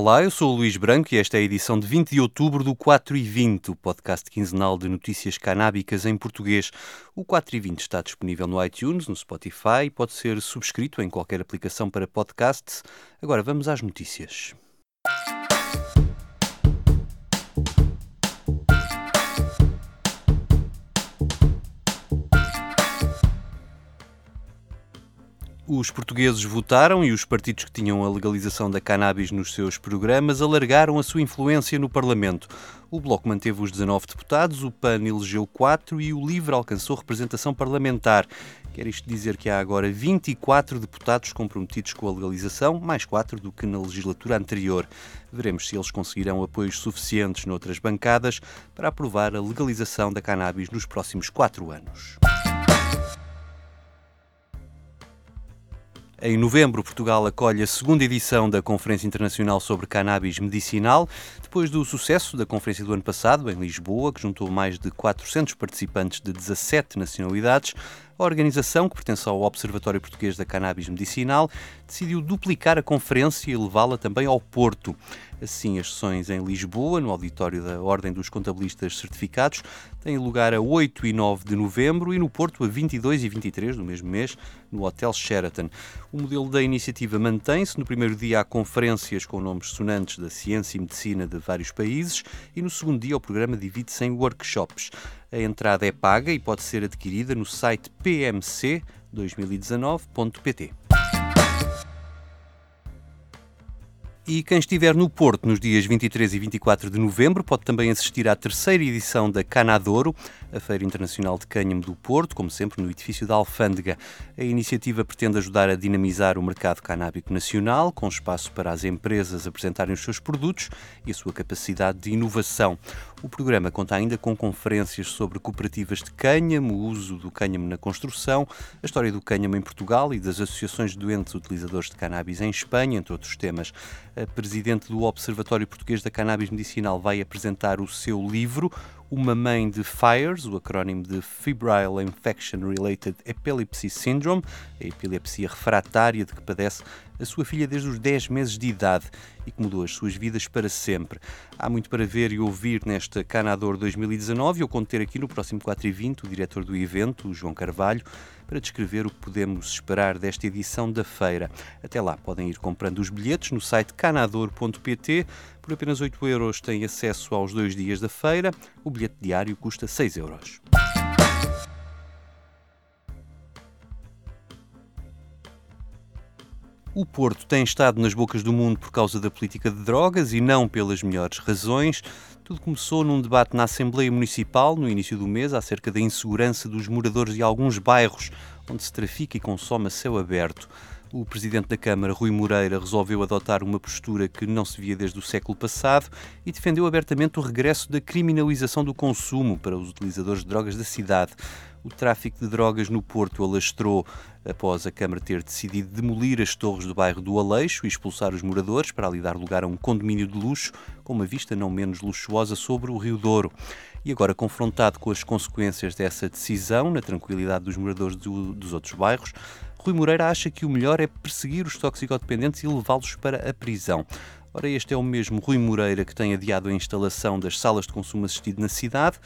Olá, eu sou o Luís Branco e esta é a edição de 20 de outubro do 4 e 20, o podcast quinzenal de notícias canábicas em português. O 4 e 20 está disponível no iTunes, no Spotify e pode ser subscrito em qualquer aplicação para podcast. Agora vamos às notícias. Os portugueses votaram e os partidos que tinham a legalização da cannabis nos seus programas alargaram a sua influência no Parlamento. O Bloco manteve os 19 deputados, o PAN elegeu 4 e o LIVRE alcançou representação parlamentar. Quer isto dizer que há agora 24 deputados comprometidos com a legalização, mais 4 do que na legislatura anterior. Veremos se eles conseguirão apoios suficientes noutras bancadas para aprovar a legalização da cannabis nos próximos 4 anos. Em novembro, Portugal acolhe a segunda edição da Conferência Internacional sobre Cannabis Medicinal, depois do sucesso da conferência do ano passado, em Lisboa, que juntou mais de 400 participantes de 17 nacionalidades. A organização, que pertence ao Observatório Português da Cannabis Medicinal, decidiu duplicar a conferência e levá-la também ao Porto. Assim, as sessões em Lisboa, no auditório da Ordem dos Contabilistas Certificados, têm lugar a 8 e 9 de novembro e no Porto a 22 e 23 do mesmo mês, no Hotel Sheraton. O modelo da iniciativa mantém-se. No primeiro dia há conferências com nomes sonantes da ciência e medicina de vários países e no segundo dia o programa divide-se em workshops. A entrada é paga e pode ser adquirida no site pmc2019.pt. E quem estiver no Porto nos dias 23 e 24 de novembro pode também assistir à terceira edição da Canadouro, a Feira Internacional de Cânhamo do Porto, como sempre no edifício da Alfândega. A iniciativa pretende ajudar a dinamizar o mercado canábico nacional, com espaço para as empresas apresentarem os seus produtos e a sua capacidade de inovação. O programa conta ainda com conferências sobre cooperativas de cânhamo, o uso do cânhamo na construção, a história do cânhamo em Portugal e das associações de doentes utilizadores de cannabis em Espanha, entre outros temas. A presidente do Observatório Português da Cannabis Medicinal vai apresentar o seu livro, Uma Mãe de FIRES, o acrónimo de Febrile Infection Related Epilepsy Syndrome, a epilepsia refratária de que padece a sua filha desde os 10 meses de idade e que mudou as suas vidas para sempre. Há muito para ver e ouvir nesta Canador 2019 e eu conto ter aqui no próximo 4 e 20 o diretor do evento, João Carvalho, para descrever o que podemos esperar desta edição da feira. Até lá podem ir comprando os bilhetes no site canador.pt. Por apenas 8 euros têm acesso aos dois dias da feira. O bilhete diário custa 6 euros. O Porto tem estado nas bocas do mundo por causa da política de drogas e não pelas melhores razões. Tudo começou num debate na Assembleia Municipal, no início do mês, acerca da insegurança dos moradores de alguns bairros onde se trafica e consome a céu aberto. O presidente da Câmara, Rui Moreira, resolveu adotar uma postura que não se via desde o século passado e defendeu abertamente o regresso da criminalização do consumo para os utilizadores de drogas da cidade. O tráfico de drogas no Porto alastrou após a Câmara ter decidido demolir as torres do bairro do Aleixo e expulsar os moradores para ali dar lugar a um condomínio de luxo com uma vista não menos luxuosa sobre o Rio Douro. E agora, confrontado com as consequências dessa decisão, na tranquilidade dos moradores do, dos outros bairros, Rui Moreira acha que o melhor é perseguir os toxicodependentes e levá-los para a prisão. Ora, este é o mesmo Rui Moreira que tem adiado a instalação das salas de consumo assistido na cidade,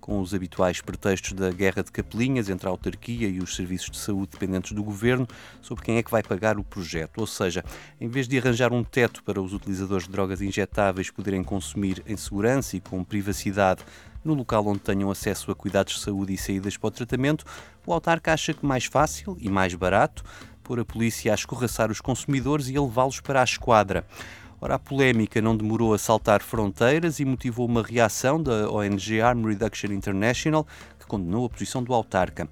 com os habituais pretextos da guerra de capelinhas entre a autarquia e os serviços de saúde dependentes do governo sobre quem é que vai pagar o projeto. Ou seja, em vez de arranjar um teto para os utilizadores de drogas injetáveis poderem consumir em segurança e com privacidade no local onde tenham acesso a cuidados de saúde e saídas para o tratamento, o autarca acha que mais fácil e mais barato pôr a polícia a escorraçar os consumidores e a levá-los para a esquadra. Ora, a polémica não demorou a saltar fronteiras e motivou uma reação da ONG Harm Reduction International, que condenou a posição do autarca.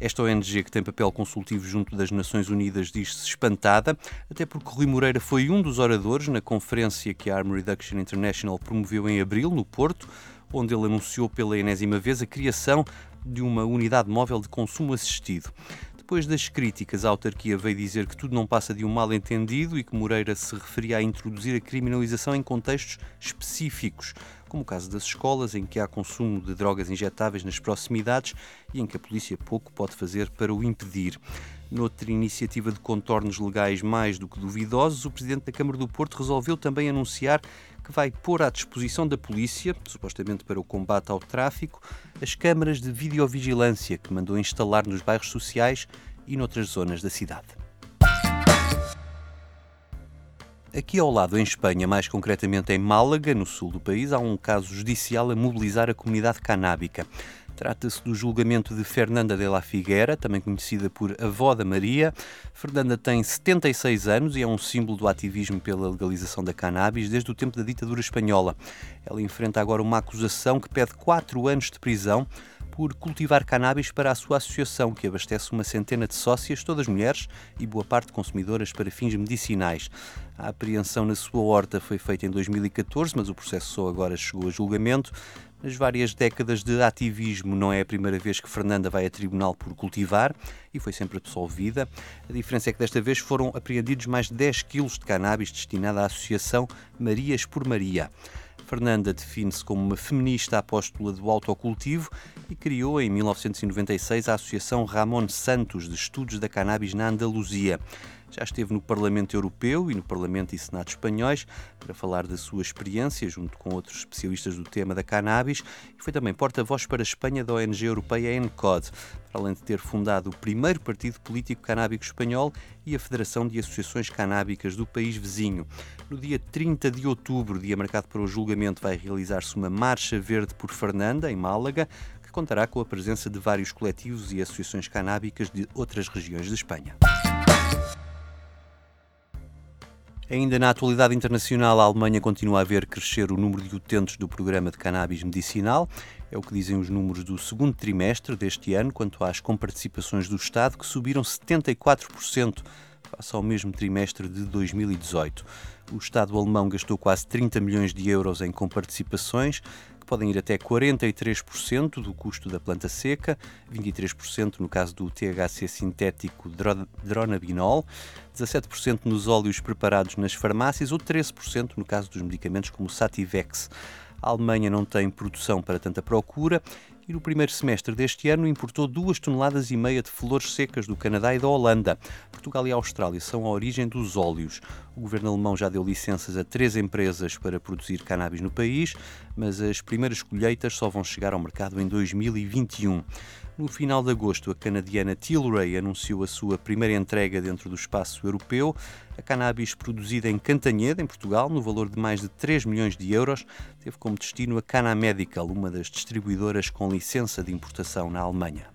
Esta ONG, que tem papel consultivo junto das Nações Unidas, diz-se espantada, até porque Rui Moreira foi um dos oradores na conferência que a Harm Reduction International promoveu em abril, no Porto, onde ele anunciou pela enésima vez a criação de uma unidade móvel de consumo assistido. Depois das críticas, a autarquia veio dizer que tudo não passa de um mal-entendido e que Moreira se referia a introduzir a criminalização em contextos específicos, como o caso das escolas, em que há consumo de drogas injetáveis nas proximidades e em que a polícia pouco pode fazer para o impedir. Noutra iniciativa de contornos legais mais do que duvidosos, o Presidente da Câmara do Porto resolveu também anunciar que vai pôr à disposição da polícia, supostamente para o combate ao tráfico, as câmaras de videovigilância que mandou instalar nos bairros sociais e noutras zonas da cidade. Aqui ao lado, em Espanha, mais concretamente em Málaga, no sul do país, há um caso judicial a mobilizar a comunidade canábica. Trata-se do julgamento de Fernanda de la Figuera, também conhecida por Avó da Maria. Fernanda tem 76 anos e é um símbolo do ativismo pela legalização da cannabis desde o tempo da ditadura espanhola. Ela enfrenta agora uma acusação que pede 4 anos de prisão por cultivar cannabis para a sua associação, que abastece uma centena de sócias, todas mulheres e boa parte consumidoras para fins medicinais. A apreensão na sua horta foi feita em 2014, mas o processo só agora chegou a julgamento. Nas várias décadas de ativismo, não é a primeira vez que Fernanda vai a tribunal por cultivar e foi sempre absolvida. A diferença é que desta vez foram apreendidos mais de 10 quilos de cannabis destinada à associação Marias por Maria. Fernanda define-se como uma feminista apóstola do autocultivo e criou em 1996 a Associação Ramon Santos de Estudos da Cannabis na Andaluzia. Já esteve no Parlamento Europeu e no Parlamento e Senado espanhóis para falar da sua experiência junto com outros especialistas do tema da cannabis e foi também porta-voz para a Espanha da ONG europeia ENCOD, para além de ter fundado o primeiro partido político canábico espanhol e a Federação de Associações Canábicas do país vizinho. No dia 30 de outubro, dia marcado para o julgamento, vai realizar-se uma Marcha Verde por Fernanda, em Málaga, que contará com a presença de vários coletivos e associações canábicas de outras regiões de Espanha. Ainda na atualidade internacional, a Alemanha continua a ver crescer o número de utentes do programa de cannabis medicinal. É o que dizem os números do segundo trimestre deste ano, quanto às comparticipações do Estado, que subiram 74% face ao mesmo trimestre de 2018. O Estado alemão gastou quase 30 milhões de euros em comparticipações, que podem ir até 43% do custo da planta seca, 23% no caso do THC sintético dronabinol, 17% nos óleos preparados nas farmácias ou 13% no caso dos medicamentos como Sativex. A Alemanha não tem produção para tanta procura e no primeiro semestre deste ano importou 2 toneladas e meia de flores secas do Canadá e da Holanda. Portugal e Austrália são a origem dos óleos. O governo alemão já deu licenças a três empresas para produzir cannabis no país, mas as primeiras colheitas só vão chegar ao mercado em 2021. No final de agosto, a canadiana Tilray anunciou a sua primeira entrega dentro do espaço europeu. A cannabis produzida em Cantanhede, em Portugal, no valor de mais de 3 milhões de euros, teve como destino a Cana Medical, uma das distribuidoras com licença de importação na Alemanha.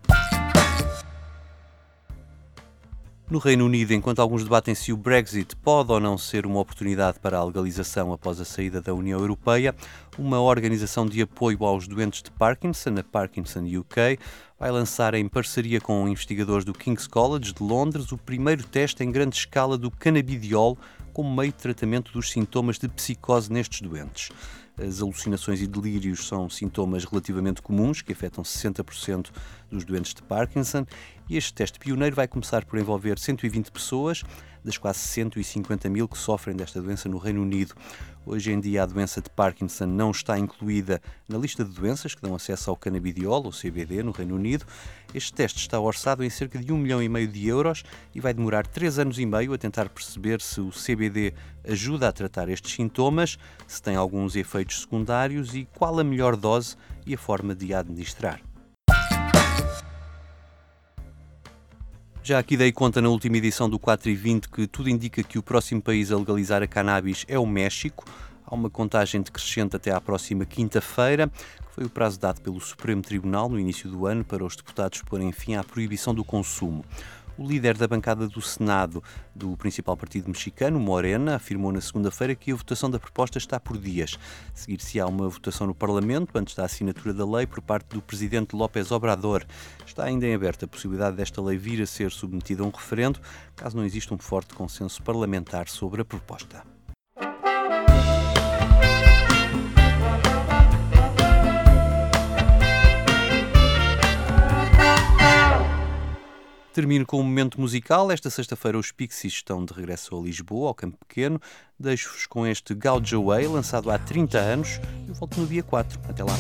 No Reino Unido, enquanto alguns debatem se o Brexit pode ou não ser uma oportunidade para a legalização após a saída da União Europeia, uma organização de apoio aos doentes de Parkinson, a Parkinson UK, vai lançar em parceria com investigadores do King's College de Londres o primeiro teste em grande escala do canabidiol como meio de tratamento dos sintomas de psicose nestes doentes. As alucinações e delírios são sintomas relativamente comuns que afetam 60% dos doentes de Parkinson e este teste pioneiro vai começar por envolver 120 pessoas, das quase 150 mil que sofrem desta doença no Reino Unido. Hoje em dia, a doença de Parkinson não está incluída na lista de doenças que dão acesso ao canabidiol, ou CBD, no Reino Unido. Este teste está orçado em cerca de 1 milhão e meio de euros e vai demorar 3 anos e meio a tentar perceber se o CBD ajuda a tratar estes sintomas, se tem alguns efeitos secundários e qual a melhor dose e a forma de administrar. Já aqui dei conta na última edição do 4 e 20 que tudo indica que o próximo país a legalizar a cannabis é o México. Há uma contagem decrescente até à próxima quinta-feira, que foi o prazo dado pelo Supremo Tribunal no início do ano para os deputados porem fim à proibição do consumo. O líder da bancada do Senado do principal partido mexicano, Morena, afirmou na segunda-feira que a votação da proposta está por dias. Seguir-se-á uma votação no Parlamento antes da assinatura da lei por parte do presidente López Obrador. Está ainda em aberto a possibilidade desta lei vir a ser submetida a um referendo, caso não exista um forte consenso parlamentar sobre a proposta. Termino com um momento musical. Esta sexta-feira os Pixies estão de regresso a Lisboa, ao Campo Pequeno. Deixo-vos com este Gouge Away, lançado há 30 anos. Eu volto no dia 4. Até lá.